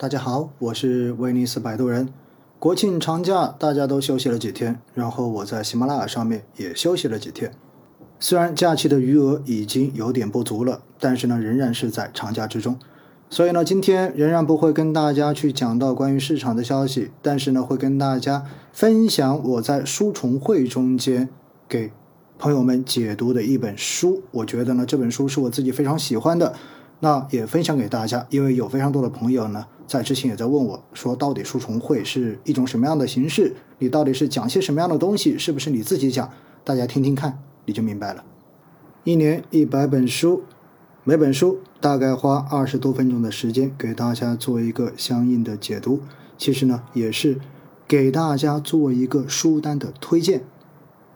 大家好，我是威尼斯摆渡人。国庆长假大家都休息了几天，然后我在喜马拉雅上面也休息了几天。虽然假期的余额已经有点不足了，但是呢，仍然是在长假之中。所以呢，今天仍然不会跟大家去讲到关于市场的消息，但是呢，会跟大家分享我在书虫会中间给朋友们解读的一本书。我觉得呢，这本书是我自己非常喜欢的，那也分享给大家。因为有非常多的朋友呢，在之前也在问我说，到底书虫会是一种什么样的形式？你到底是讲些什么样的东西？是不是你自己讲？大家听听看，你就明白了。一年一百本书。每本书大概花二十多分钟的时间给大家做一个相应的解读，其实呢也是给大家做一个书单的推荐。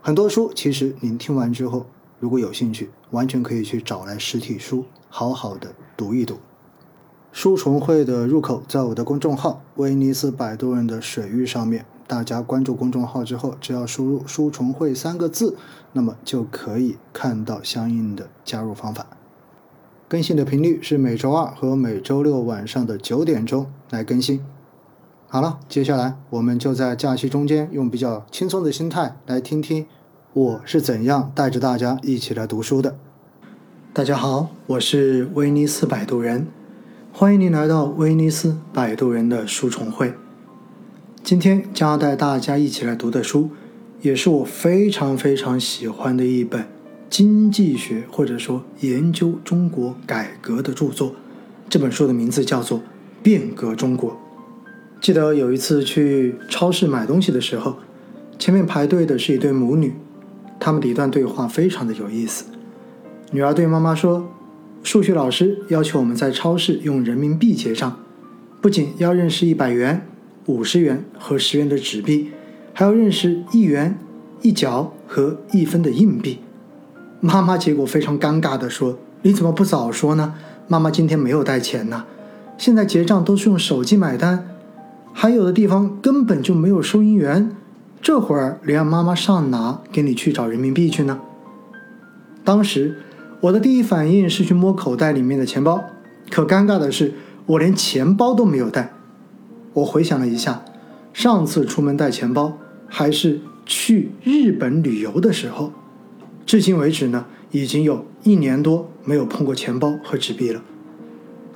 很多书其实您听完之后，如果有兴趣，完全可以去找来实体书，好好的读一读。书虫会的入口在我的公众号“威尼斯摆渡人的水域”上面，大家关注公众号之后，只要输入“书虫会”三个字，那么就可以看到相应的加入方法。更新的频率是每周二和每周六晚上的九点钟来更新。好了，接下来我们就在假期中间用比较轻松的心态来听听我是怎样带着大家一起来读书的。大家好，我是威尼斯摆渡人，欢迎您来到威尼斯摆渡人的书虫会。今天将要带大家一起来读的书，也是我非常非常喜欢的一本。经济学或者说研究中国改革的著作，这本书的名字叫做《变革中国》。记得有一次去超市买东西的时候，前面排队的是一对母女，他们的一段对话非常的有意思。女儿对妈妈说：“数学老师要求我们在超市用人民币结账，不仅要认识一百元、五十元和十元的纸币，还要认识一元、一角和一分的硬币。”妈妈结果非常尴尬地说：“你怎么不早说呢？妈妈今天没有带钱呢。现在结账都是用手机买单，还有的地方根本就没有收银员。这会儿你让妈妈上哪给你去找人民币去呢？”当时我的第一反应是去摸口袋里面的钱包，可尴尬的是我连钱包都没有带。我回想了一下，上次出门带钱包还是去日本旅游的时候。至今为止呢，已经有一年多没有碰过钱包和纸币了。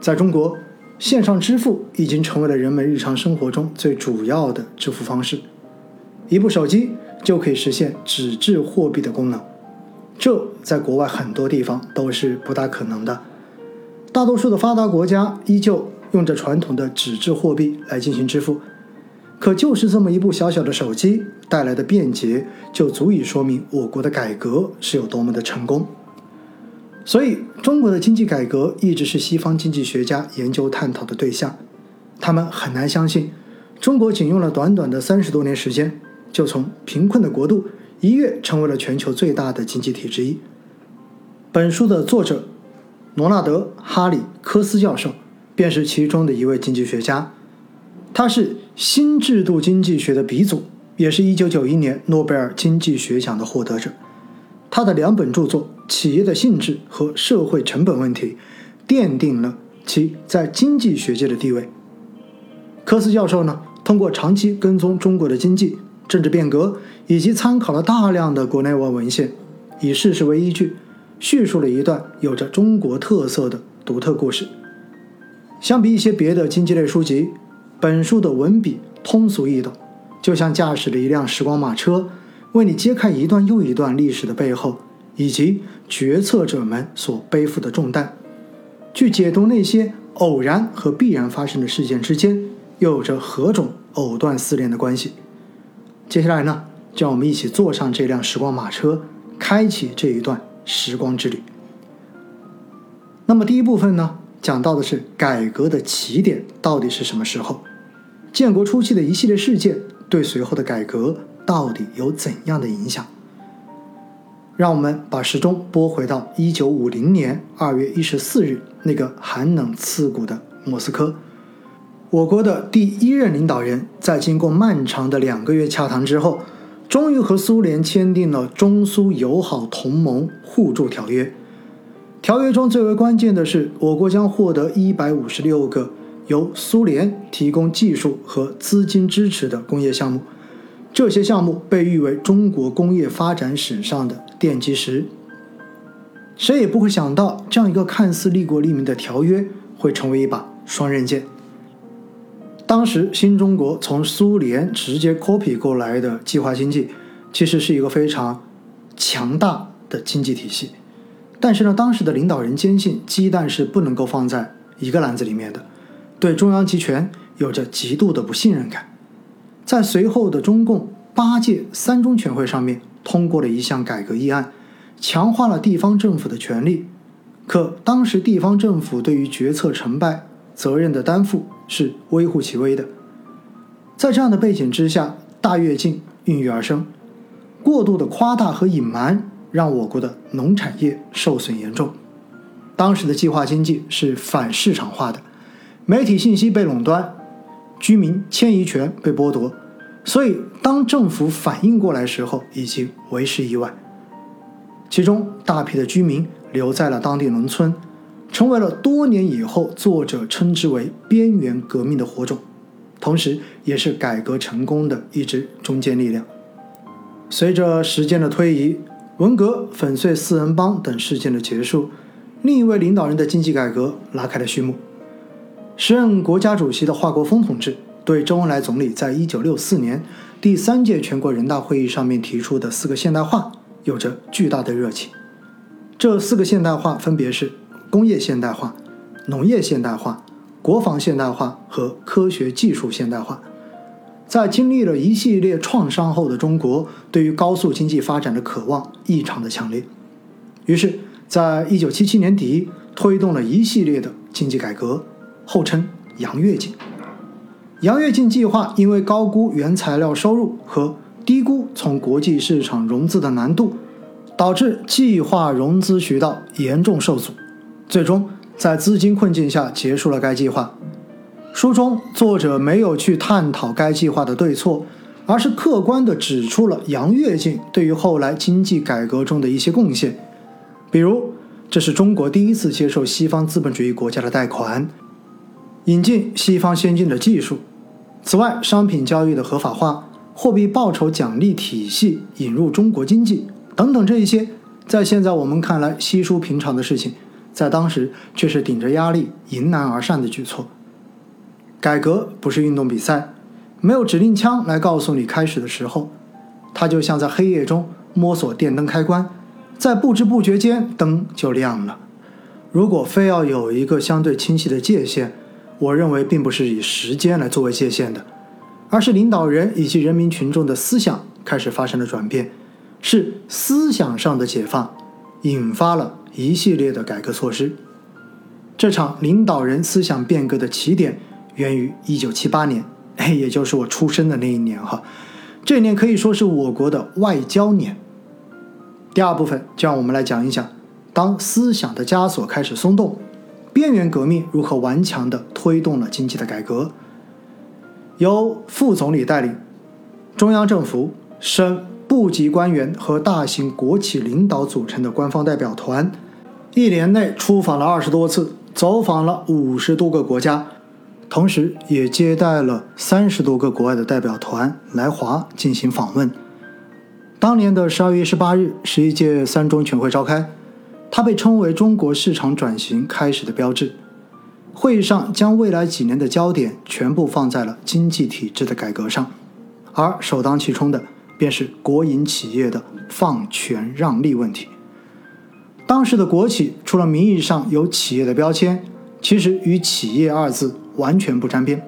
在中国，线上支付已经成为了人们日常生活中最主要的支付方式。一部手机就可以实现纸质货币的功能，这在国外很多地方都是不大可能的。大多数的发达国家依旧用着传统的纸质货币来进行支付。可就是这么一部小小的手机带来的便捷，就足以说明我国的改革是有多么的成功。所以，中国的经济改革一直是西方经济学家研究探讨的对象。他们很难相信，中国仅用了短短的三十多年时间，就从贫困的国度一跃成为了全球最大的经济体之一。本书的作者罗纳德·哈里科斯教授，便是其中的一位经济学家。他是新制度经济学的鼻祖，也是一九九一年诺贝尔经济学奖的获得者。他的两本著作《企业的性质》和《社会成本问题》，奠定了其在经济学界的地位。科斯教授呢，通过长期跟踪中国的经济、政治变革，以及参考了大量的国内外文献，以事实为依据，叙述了一段有着中国特色的独特故事。相比一些别的经济类书籍。本书的文笔通俗易懂，就像驾驶了一辆时光马车，为你揭开一段又一段历史的背后，以及决策者们所背负的重担，去解读那些偶然和必然发生的事件之间又有着何种藕断丝连的关系。接下来呢，让我们一起坐上这辆时光马车，开启这一段时光之旅。那么第一部分呢？讲到的是改革的起点到底是什么时候？建国初期的一系列事件对随后的改革到底有怎样的影响？让我们把时钟拨回到一九五零年二月一十四日那个寒冷刺骨的莫斯科。我国的第一任领导人，在经过漫长的两个月洽谈之后，终于和苏联签订了中苏友好同盟互助条约。条约中最为关键的是，我国将获得一百五十六个由苏联提供技术和资金支持的工业项目。这些项目被誉为中国工业发展史上的奠基石。谁也不会想到，这样一个看似利国利民的条约，会成为一把双刃剑。当时，新中国从苏联直接 copy 过来的计划经济，其实是一个非常强大的经济体系。但是呢，当时的领导人坚信鸡蛋是不能够放在一个篮子里面的，对中央集权有着极度的不信任感。在随后的中共八届三中全会上面，通过了一项改革议案，强化了地方政府的权力。可当时地方政府对于决策成败责任的担负。是微乎其微的。在这样的背景之下，大跃进孕育而生，过度的夸大和隐瞒让我国的农产业受损严重。当时的计划经济是反市场化的，媒体信息被垄断，居民迁移权被剥夺，所以当政府反应过来时候，已经为时已晚。其中大批的居民留在了当地农村。成为了多年以后作者称之为“边缘革命”的火种，同时也是改革成功的一支中坚力量。随着时间的推移，文革、粉碎四人帮等事件的结束，另一位领导人的经济改革拉开了序幕。时任国家主席的华国锋同志对周恩来总理在一九六四年第三届全国人大会议上面提出的四个现代化有着巨大的热情。这四个现代化分别是。工业现代化、农业现代化、国防现代化和科学技术现代化，在经历了一系列创伤后的中国，对于高速经济发展的渴望异常的强烈。于是，在一九七七年底，推动了一系列的经济改革，后称“洋跃进”。洋跃进计划因为高估原材料收入和低估从国际市场融资的难度，导致计划融资渠道严重受阻。最终在资金困境下结束了该计划。书中作者没有去探讨该计划的对错，而是客观地指出了杨跃进对于后来经济改革中的一些贡献。比如，这是中国第一次接受西方资本主义国家的贷款，引进西方先进的技术。此外，商品交易的合法化、货币报酬奖励体系引入中国经济等等，这一些在现在我们看来稀疏平常的事情。在当时却是顶着压力迎难而上的举措。改革不是运动比赛，没有指令枪来告诉你开始的时候，它就像在黑夜中摸索电灯开关，在不知不觉间灯就亮了。如果非要有一个相对清晰的界限，我认为并不是以时间来作为界限的，而是领导人以及人民群众的思想开始发生了转变，是思想上的解放引发了。一系列的改革措施，这场领导人思想变革的起点源于一九七八年，哎，也就是我出生的那一年哈。这一年可以说是我国的外交年。第二部分就让我们来讲一讲，当思想的枷锁开始松动，边缘革命如何顽强地推动了经济的改革。由副总理带领，中央政府、省部级官员和大型国企领导组成的官方代表团。一年内出访了二十多次，走访了五十多个国家，同时也接待了三十多个国外的代表团来华进行访问。当年的十二月十八日，十一届三中全会召开，它被称为中国市场转型开始的标志。会议上将未来几年的焦点全部放在了经济体制的改革上，而首当其冲的便是国营企业的放权让利问题。当时的国企除了名义上有企业的标签，其实与“企业”二字完全不沾边，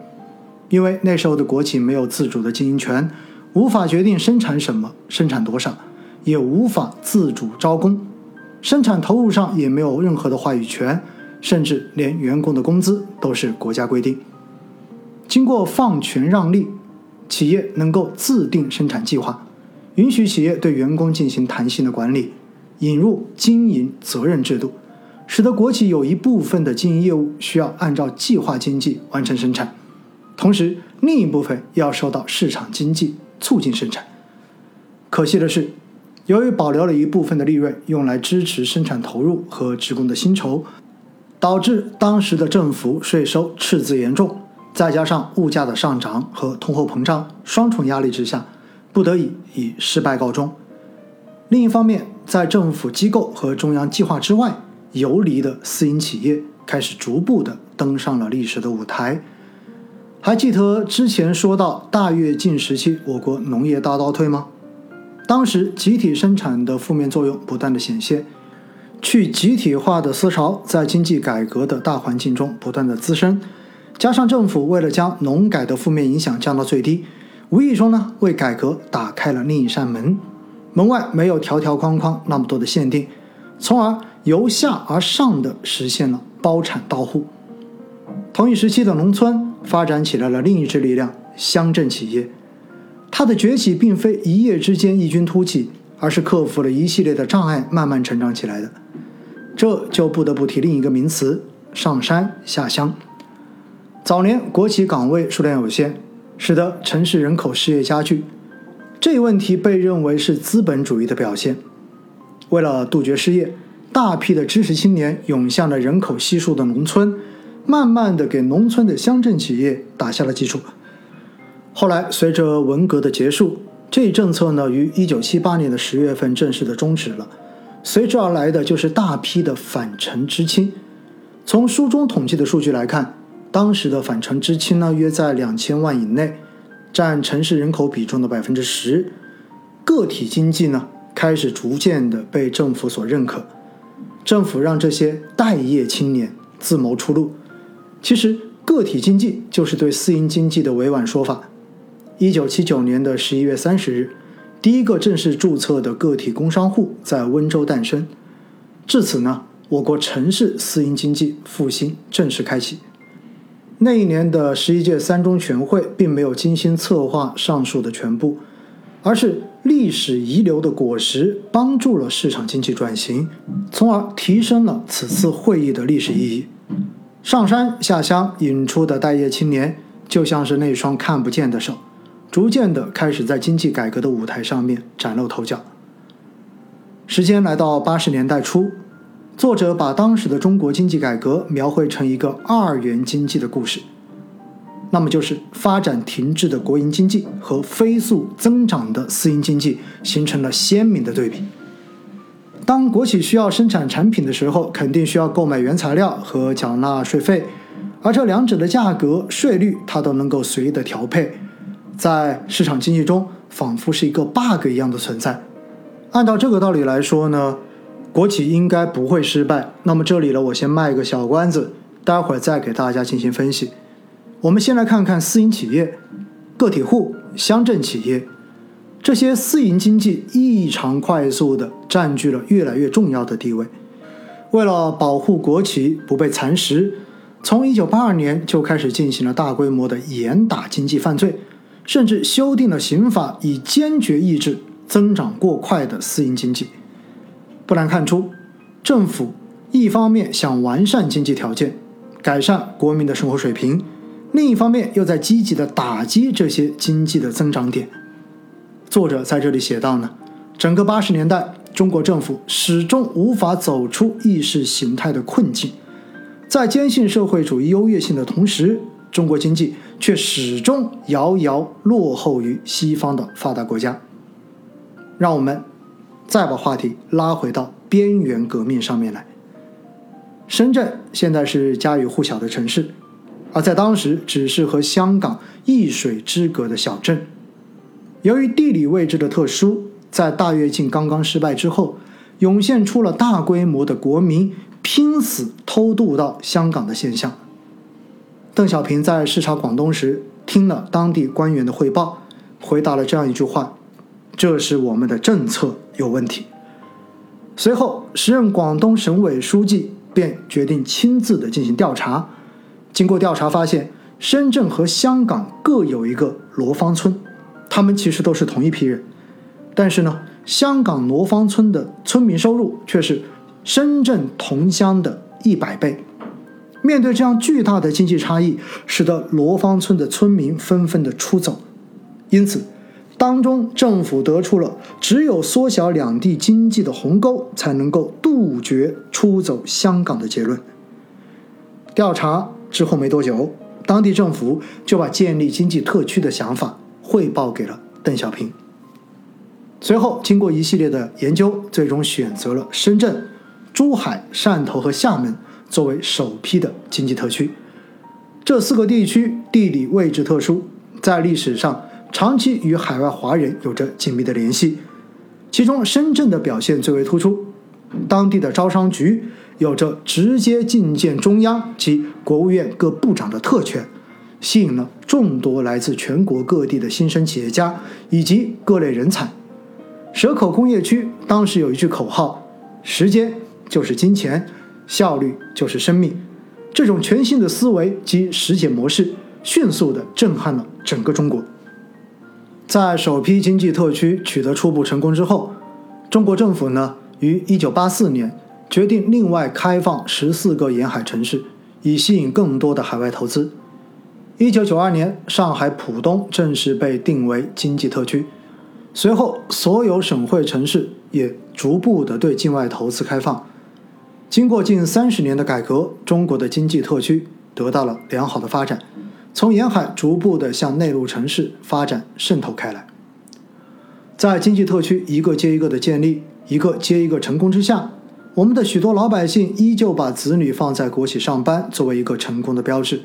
因为那时候的国企没有自主的经营权，无法决定生产什么、生产多少，也无法自主招工，生产投入上也没有任何的话语权，甚至连员工的工资都是国家规定。经过放权让利，企业能够自定生产计划，允许企业对员工进行弹性的管理。引入经营责任制度，使得国企有一部分的经营业务需要按照计划经济完成生产，同时另一部分要受到市场经济促进生产。可惜的是，由于保留了一部分的利润用来支持生产投入和职工的薪酬，导致当时的政府税收赤字严重，再加上物价的上涨和通货膨胀双重压力之下，不得已以失败告终。另一方面，在政府机构和中央计划之外游离的私营企业开始逐步的登上了历史的舞台。还记得之前说到大跃进时期我国农业大倒退吗？当时集体生产的负面作用不断的显现，去集体化的思潮在经济改革的大环境中不断的滋生，加上政府为了将农改的负面影响降到最低，无意中呢为改革打开了另一扇门。门外没有条条框框那么多的限定，从而由下而上的实现了包产到户。同一时期的农村发展起来了另一支力量——乡镇企业。它的崛起并非一夜之间异军突起，而是克服了一系列的障碍，慢慢成长起来的。这就不得不提另一个名词：上山下乡。早年国企岗位数量有限，使得城市人口失业加剧。这一问题被认为是资本主义的表现。为了杜绝失业，大批的知识青年涌向了人口稀疏的农村，慢慢的给农村的乡镇企业打下了基础。后来，随着文革的结束，这一政策呢于1978年的十月份正式的终止了。随之而来的就是大批的返城知青。从书中统计的数据来看，当时的返城知青呢约在两千万以内。占城市人口比重的百分之十，个体经济呢开始逐渐的被政府所认可，政府让这些待业青年自谋出路。其实个体经济就是对私营经济的委婉说法。一九七九年的十一月三十日，第一个正式注册的个体工商户在温州诞生，至此呢，我国城市私营经济复兴正式开启。那一年的十一届三中全会并没有精心策划上述的全部，而是历史遗留的果实，帮助了市场经济转型，从而提升了此次会议的历史意义。上山下乡引出的待业青年，就像是那双看不见的手，逐渐的开始在经济改革的舞台上面崭露头角。时间来到八十年代初。作者把当时的中国经济改革描绘成一个二元经济的故事，那么就是发展停滞的国营经济和飞速增长的私营经济形成了鲜明的对比。当国企需要生产产品的时候，肯定需要购买原材料和缴纳税费，而这两者的价格、税率它都能够随意的调配，在市场经济中仿佛是一个 bug 一样的存在。按照这个道理来说呢？国企应该不会失败。那么这里呢，我先卖个小关子，待会儿再给大家进行分析。我们先来看看私营企业、个体户、乡镇企业这些私营经济异常快速地占据了越来越重要的地位。为了保护国企不被蚕食，从1982年就开始进行了大规模的严打经济犯罪，甚至修订了刑法，以坚决抑制增长过快的私营经济。不难看出，政府一方面想完善经济条件，改善国民的生活水平，另一方面又在积极的打击这些经济的增长点。作者在这里写道呢，整个八十年代，中国政府始终无法走出意识形态的困境，在坚信社会主义优越性的同时，中国经济却始终遥遥落后于西方的发达国家。让我们。再把话题拉回到边缘革命上面来。深圳现在是家喻户晓的城市，而在当时只是和香港一水之隔的小镇。由于地理位置的特殊，在大跃进刚刚失败之后，涌现出了大规模的国民拼死偷渡到香港的现象。邓小平在视察广东时，听了当地官员的汇报，回答了这样一句话。这是我们的政策有问题。随后，时任广东省委书记便决定亲自的进行调查。经过调查发现，深圳和香港各有一个罗芳村，他们其实都是同一批人。但是呢，香港罗芳村的村民收入却是深圳同乡的一百倍。面对这样巨大的经济差异，使得罗芳村的村民纷纷的出走。因此。当中，政府得出了只有缩小两地经济的鸿沟，才能够杜绝出走香港的结论。调查之后没多久，当地政府就把建立经济特区的想法汇报给了邓小平。随后，经过一系列的研究，最终选择了深圳、珠海、汕头和厦门作为首批的经济特区。这四个地区地理位置特殊，在历史上长期与海外华人有着紧密的联系。其中，深圳的表现最为突出，当地的招商局有着直接觐见中央及国务院各部长的特权，吸引了众多来自全国各地的新生企业家以及各类人才。蛇口工业区当时有一句口号：“时间就是金钱，效率就是生命。”这种全新的思维及实践模式，迅速地震撼了整个中国。在首批经济特区取得初步成功之后，中国政府呢于1984年决定另外开放十四个沿海城市，以吸引更多的海外投资。1992年，上海浦东正式被定为经济特区。随后，所有省会城市也逐步的对境外投资开放。经过近三十年的改革，中国的经济特区得到了良好的发展，从沿海逐步的向内陆城市发展渗透开来。在经济特区一个接一个的建立，一个接一个成功之下，我们的许多老百姓依旧把子女放在国企上班作为一个成功的标志。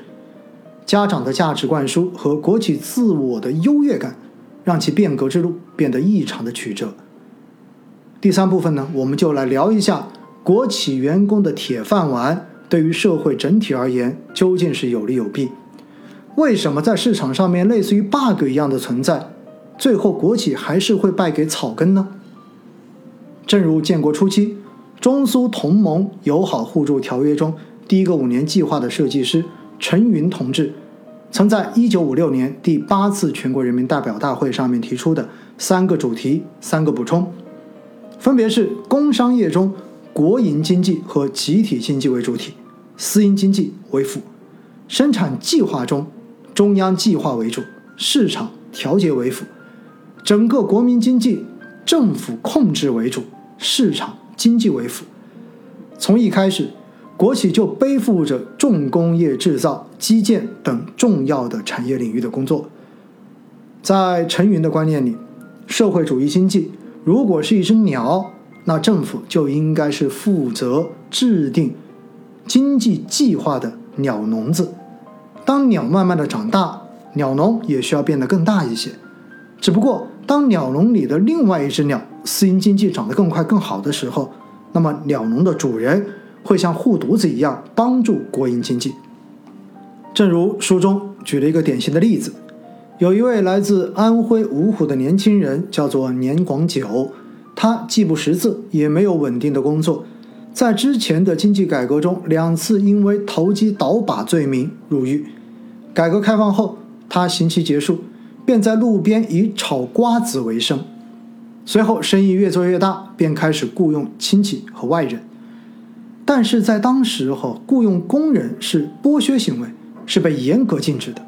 家长的价值灌输和国企自我的优越感。让其变革之路变得异常的曲折。第三部分呢，我们就来聊一下国企员工的铁饭碗对于社会整体而言究竟是有利有弊？为什么在市场上面类似于 bug 一样的存在，最后国企还是会败给草根呢？正如建国初期中苏同盟友好互助条约中第一个五年计划的设计师陈云同志。曾在1956年第八次全国人民代表大会上面提出的三个主题、三个补充，分别是工商业中国营经济和集体经济为主体，私营经济为辅；生产计划中中央计划为主，市场调节为辅；整个国民经济政府控制为主，市场经济为辅。从一开始。国企就背负着重工业制造、基建等重要的产业领域的工作。在陈云的观念里，社会主义经济如果是一只鸟，那政府就应该是负责制定经济计划的鸟笼子。当鸟慢慢的长大，鸟笼也需要变得更大一些。只不过，当鸟笼里的另外一只鸟私营经济长得更快更好的时候，那么鸟笼的主人。会像护犊子一样帮助国营经济。正如书中举了一个典型的例子，有一位来自安徽芜湖的年轻人，叫做年广久。他既不识字，也没有稳定的工作，在之前的经济改革中，两次因为投机倒把罪名入狱。改革开放后，他刑期结束，便在路边以炒瓜子为生。随后生意越做越大，便开始雇佣亲戚和外人。但是在当时候，雇佣工人是剥削行为，是被严格禁止的。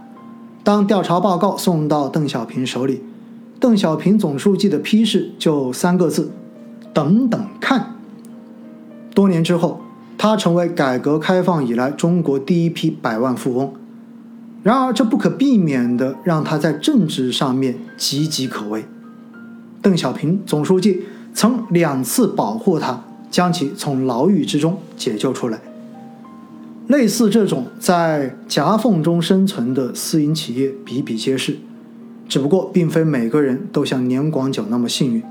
当调查报告送到邓小平手里，邓小平总书记的批示就三个字：等等看。多年之后，他成为改革开放以来中国第一批百万富翁。然而，这不可避免的让他在政治上面岌岌可危。邓小平总书记曾两次保护他。将其从牢狱之中解救出来。类似这种在夹缝中生存的私营企业比比皆是，只不过并非每个人都像年广久那么幸运。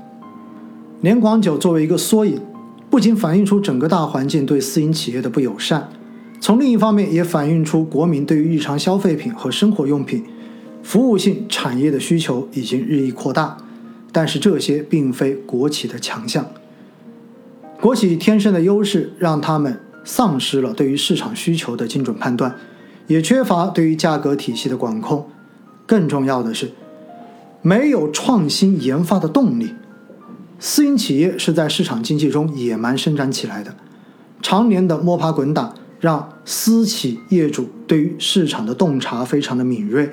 年广久作为一个缩影，不仅反映出整个大环境对私营企业的不友善，从另一方面也反映出国民对于日常消费品和生活用品、服务性产业的需求已经日益扩大。但是这些并非国企的强项。国企天生的优势让他们丧失了对于市场需求的精准判断，也缺乏对于价格体系的管控。更重要的是，没有创新研发的动力。私营企业是在市场经济中野蛮生长起来的，常年的摸爬滚打让私企业主对于市场的洞察非常的敏锐，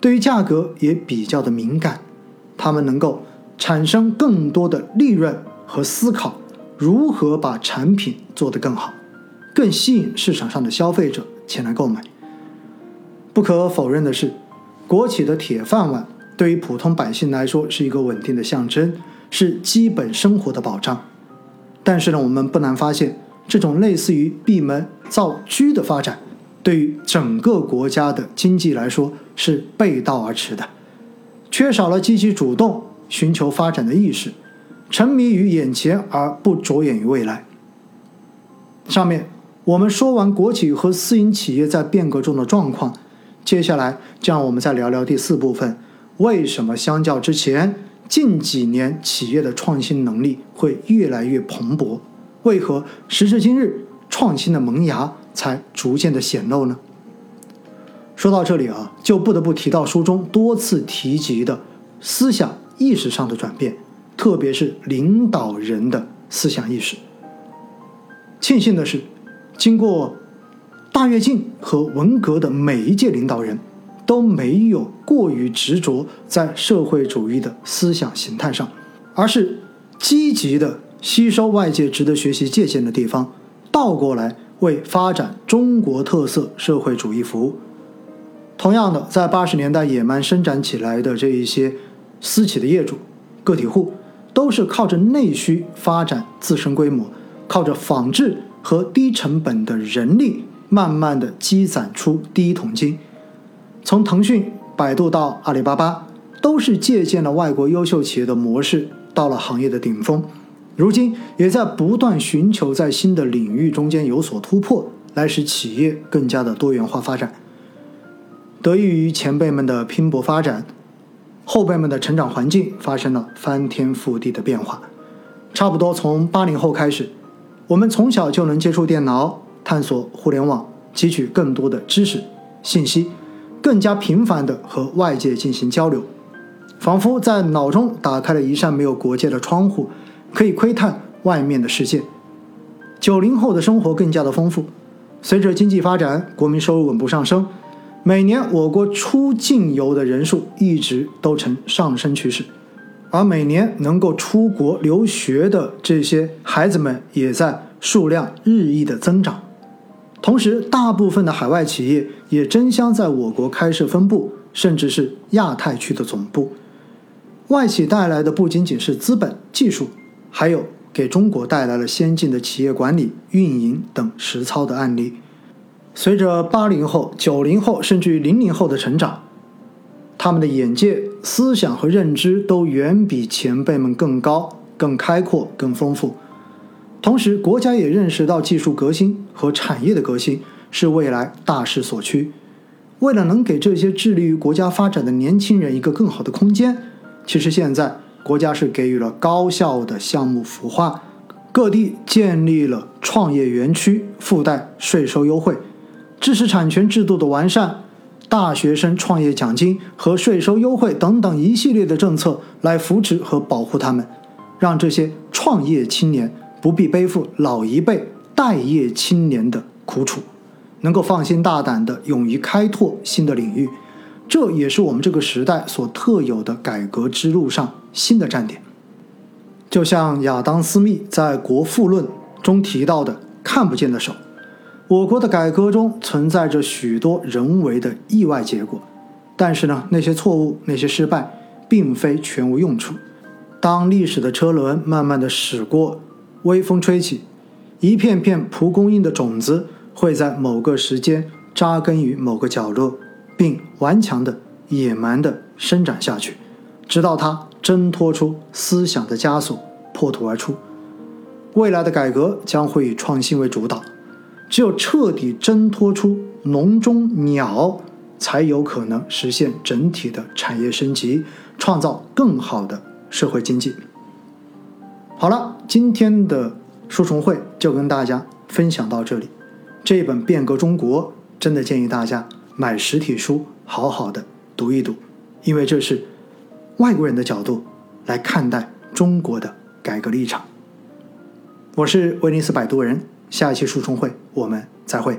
对于价格也比较的敏感。他们能够产生更多的利润和思考。如何把产品做得更好，更吸引市场上的消费者前来购买。不可否认的是，国企的铁饭碗对于普通百姓来说是一个稳定的象征，是基本生活的保障。但是呢，我们不难发现，这种类似于闭门造车的发展，对于整个国家的经济来说是背道而驰的，缺少了积极主动寻求发展的意识，沉迷于眼前而不着眼于未来。上面我们说完国企和私营企业在变革中的状况。接下来，就让我们再聊聊第四部分：为什么相较之前，近几年企业的创新能力会越来越蓬勃？为何时至今日，创新的萌芽才逐渐的显露呢？说到这里啊，就不得不提到书中多次提及的思想意识上的转变，特别是领导人的思想意识。庆幸的是，经过。大跃进和文革的每一届领导人，都没有过于执着在社会主义的思想形态上，而是积极的吸收外界值得学习借鉴的地方，倒过来为发展中国特色社会主义服务。同样的，在八十年代野蛮生长起来的这一些私企的业主、个体户，都是靠着内需发展自身规模，靠着仿制和低成本的人力。慢慢的积攒出第一桶金，从腾讯、百度到阿里巴巴，都是借鉴了外国优秀企业的模式，到了行业的顶峰。如今也在不断寻求在新的领域中间有所突破，来使企业更加的多元化发展。得益于前辈们的拼搏发展，后辈们的成长环境发生了翻天覆地的变化。差不多从八零后开始，我们从小就能接触电脑。探索互联网，汲取更多的知识、信息，更加频繁地和外界进行交流，仿佛在脑中打开了一扇没有国界的窗户，可以窥探外面的世界。九零后的生活更加的丰富，随着经济发展，国民收入稳步上升，每年我国出境游的人数一直都呈上升趋势，而每年能够出国留学的这些孩子们也在数量日益的增长。同时，大部分的海外企业也争相在我国开设分部，甚至是亚太区的总部。外企带来的不仅仅是资本、技术，还有给中国带来了先进的企业管理、运营等实操的案例。随着八零后、九零后甚至于零零后的成长，他们的眼界、思想和认知都远比前辈们更高、更开阔、更丰富。同时，国家也认识到技术革新和产业的革新是未来大势所趋。为了能给这些致力于国家发展的年轻人一个更好的空间，其实现在国家是给予了高效的项目孵化，各地建立了创业园区，附带税收优惠，知识产权制度的完善，大学生创业奖金和税收优惠等等一系列的政策来扶持和保护他们，让这些创业青年。不必背负老一辈待业青年的苦楚，能够放心大胆的勇于开拓新的领域，这也是我们这个时代所特有的改革之路上新的站点。就像亚当·斯密在《国富论》中提到的“看不见的手”，我国的改革中存在着许多人为的意外结果，但是呢，那些错误、那些失败，并非全无用处。当历史的车轮慢慢的驶过。微风吹起，一片片蒲公英的种子会在某个时间扎根于某个角落，并顽强的、野蛮的生长下去，直到它挣脱出思想的枷锁，破土而出。未来的改革将会以创新为主导，只有彻底挣脱出笼中鸟，才有可能实现整体的产业升级，创造更好的社会经济。好了，今天的书虫会就跟大家分享到这里。这本《变革中国》真的建议大家买实体书，好好的读一读，因为这是外国人的角度来看待中国的改革立场。我是威尼斯摆渡人，下一期书虫会我们再会。